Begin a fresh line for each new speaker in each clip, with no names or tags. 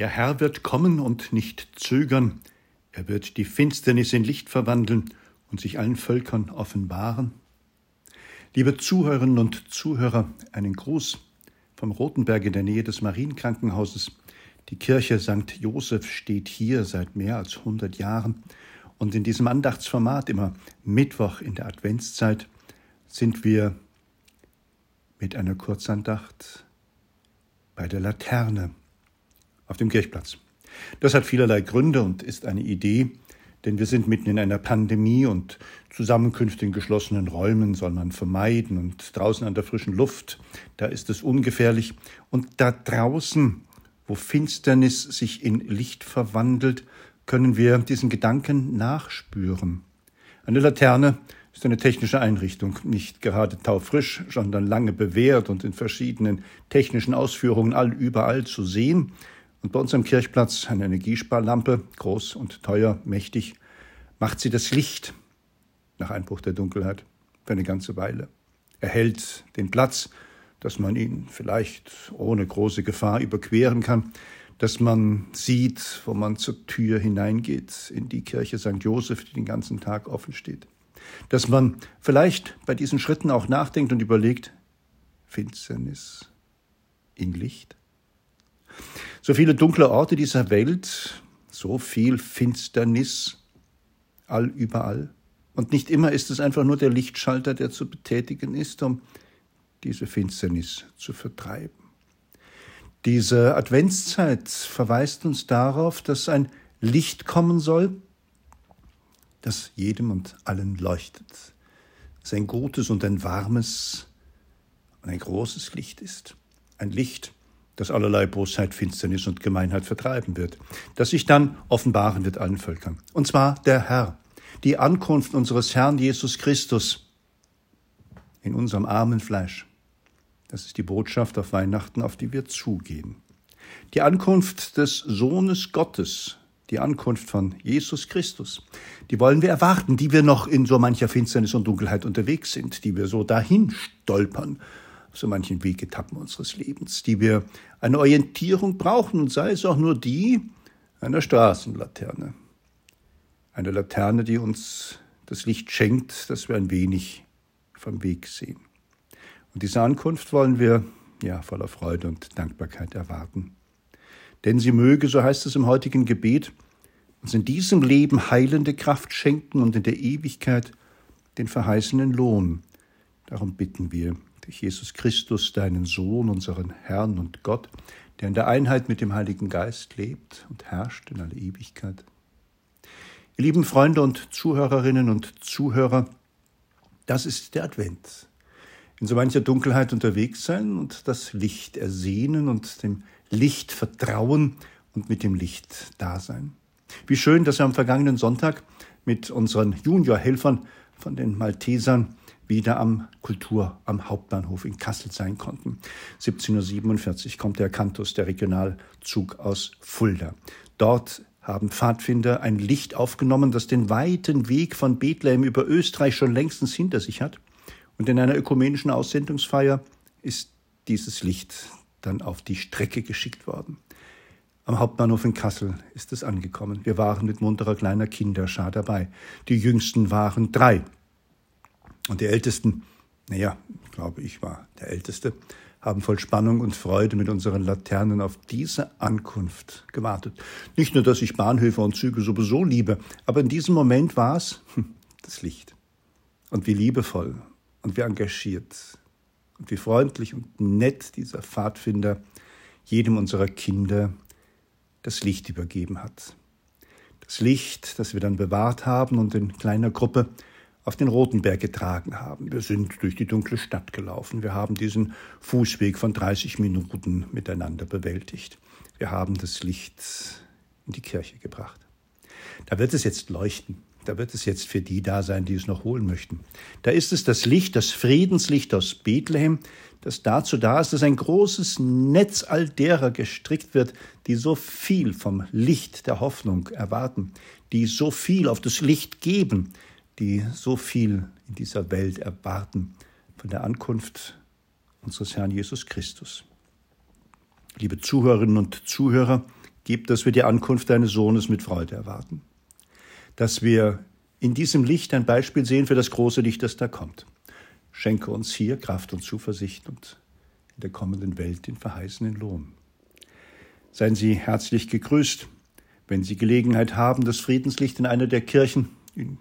Der Herr wird kommen und nicht zögern. Er wird die Finsternis in Licht verwandeln und sich allen Völkern offenbaren. Liebe Zuhörerinnen und Zuhörer, einen Gruß vom Rotenberg in der Nähe des Marienkrankenhauses. Die Kirche St. Joseph steht hier seit mehr als 100 Jahren. Und in diesem Andachtsformat, immer Mittwoch in der Adventszeit, sind wir mit einer Kurzandacht bei der Laterne auf dem Kirchplatz. Das hat vielerlei Gründe und ist eine Idee, denn wir sind mitten in einer Pandemie und Zusammenkünfte in geschlossenen Räumen soll man vermeiden und draußen an der frischen Luft, da ist es ungefährlich und da draußen, wo Finsternis sich in Licht verwandelt, können wir diesen Gedanken nachspüren. Eine Laterne ist eine technische Einrichtung, nicht gerade taufrisch, sondern lange bewährt und in verschiedenen technischen Ausführungen all überall zu sehen. Und bei uns am Kirchplatz eine Energiesparlampe, groß und teuer, mächtig, macht sie das Licht nach Einbruch der Dunkelheit für eine ganze Weile. Erhält den Platz, dass man ihn vielleicht ohne große Gefahr überqueren kann, dass man sieht, wo man zur Tür hineingeht in die Kirche St. Joseph, die den ganzen Tag offen steht dass man vielleicht bei diesen Schritten auch nachdenkt und überlegt, Finsternis in Licht. So viele dunkle Orte dieser Welt, so viel Finsternis all überall. Und nicht immer ist es einfach nur der Lichtschalter, der zu betätigen ist, um diese Finsternis zu vertreiben. Diese Adventszeit verweist uns darauf, dass ein Licht kommen soll, das jedem und allen leuchtet, das ein gutes und ein warmes und ein großes Licht ist. Ein Licht, das allerlei Bosheit, Finsternis und Gemeinheit vertreiben wird, das sich dann offenbaren wird allen Völkern. Und zwar der Herr, die Ankunft unseres Herrn Jesus Christus in unserem armen Fleisch. Das ist die Botschaft auf Weihnachten, auf die wir zugehen. Die Ankunft des Sohnes Gottes, die Ankunft von Jesus Christus. Die wollen wir erwarten, die wir noch in so mancher Finsternis und Dunkelheit unterwegs sind, die wir so dahin stolpern, so manchen Wegetappen unseres Lebens, die wir eine Orientierung brauchen, und sei es auch nur die einer Straßenlaterne. Eine Laterne, die uns das Licht schenkt, dass wir ein wenig vom Weg sehen. Und diese Ankunft wollen wir ja voller Freude und Dankbarkeit erwarten denn sie möge, so heißt es im heutigen Gebet, uns in diesem Leben heilende Kraft schenken und in der Ewigkeit den verheißenen Lohn. Darum bitten wir durch Jesus Christus, deinen Sohn, unseren Herrn und Gott, der in der Einheit mit dem Heiligen Geist lebt und herrscht in alle Ewigkeit. Ihr lieben Freunde und Zuhörerinnen und Zuhörer, das ist der Advent. In so mancher Dunkelheit unterwegs sein und das Licht ersehnen und dem Licht vertrauen und mit dem Licht da sein. Wie schön, dass wir am vergangenen Sonntag mit unseren Juniorhelfern von den Maltesern wieder am Kultur am Hauptbahnhof in Kassel sein konnten. 17.47 Uhr kommt der Kantus, der Regionalzug aus Fulda. Dort haben Pfadfinder ein Licht aufgenommen, das den weiten Weg von Bethlehem über Österreich schon längstens hinter sich hat. Und in einer ökumenischen Aussendungsfeier ist dieses Licht dann auf die Strecke geschickt worden. Am Hauptbahnhof in Kassel ist es angekommen. Wir waren mit munterer kleiner Kinderschar dabei. Die jüngsten waren drei. Und die Ältesten, naja, glaube ich war der Älteste, haben voll Spannung und Freude mit unseren Laternen auf diese Ankunft gewartet. Nicht nur, dass ich Bahnhöfe und Züge sowieso liebe, aber in diesem Moment war es hm, das Licht. Und wie liebevoll und wie engagiert und wie freundlich und nett dieser Pfadfinder jedem unserer Kinder das Licht übergeben hat. Das Licht, das wir dann bewahrt haben und in kleiner Gruppe auf den Rotenberg getragen haben. Wir sind durch die dunkle Stadt gelaufen. Wir haben diesen Fußweg von 30 Minuten miteinander bewältigt. Wir haben das Licht in die Kirche gebracht. Da wird es jetzt leuchten. Da wird es jetzt für die da sein, die es noch holen möchten. Da ist es das Licht, das Friedenslicht aus Bethlehem, das dazu da ist, dass ein großes Netz all derer gestrickt wird, die so viel vom Licht der Hoffnung erwarten, die so viel auf das Licht geben, die so viel in dieser Welt erwarten von der Ankunft unseres Herrn Jesus Christus. Liebe Zuhörerinnen und Zuhörer, gibt, dass wir die Ankunft deines Sohnes mit Freude erwarten. Dass wir in diesem Licht ein Beispiel sehen für das große Licht, das da kommt. Schenke uns hier Kraft und Zuversicht und in der kommenden Welt den verheißenen Lohn. Seien Sie herzlich gegrüßt. Wenn Sie Gelegenheit haben, das Friedenslicht in einer der Kirchen in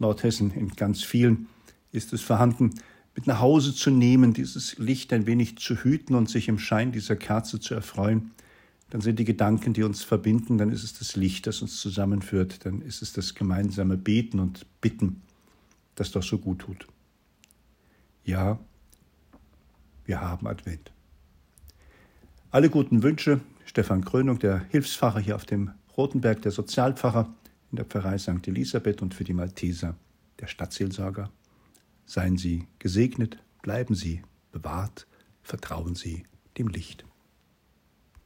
Nordhessen, in ganz vielen, ist es vorhanden, mit nach Hause zu nehmen, dieses Licht ein wenig zu hüten und sich im Schein dieser Kerze zu erfreuen, dann sind die Gedanken, die uns verbinden, dann ist es das Licht, das uns zusammenführt, dann ist es das gemeinsame Beten und Bitten, das doch so gut tut. Ja, wir haben Advent. Alle guten Wünsche, Stefan Krönung, der Hilfspfarrer hier auf dem Rotenberg, der Sozialpfarrer in der Pfarrei St. Elisabeth und für die Malteser, der Stadtseelsorger. Seien Sie gesegnet, bleiben Sie bewahrt, vertrauen Sie dem Licht.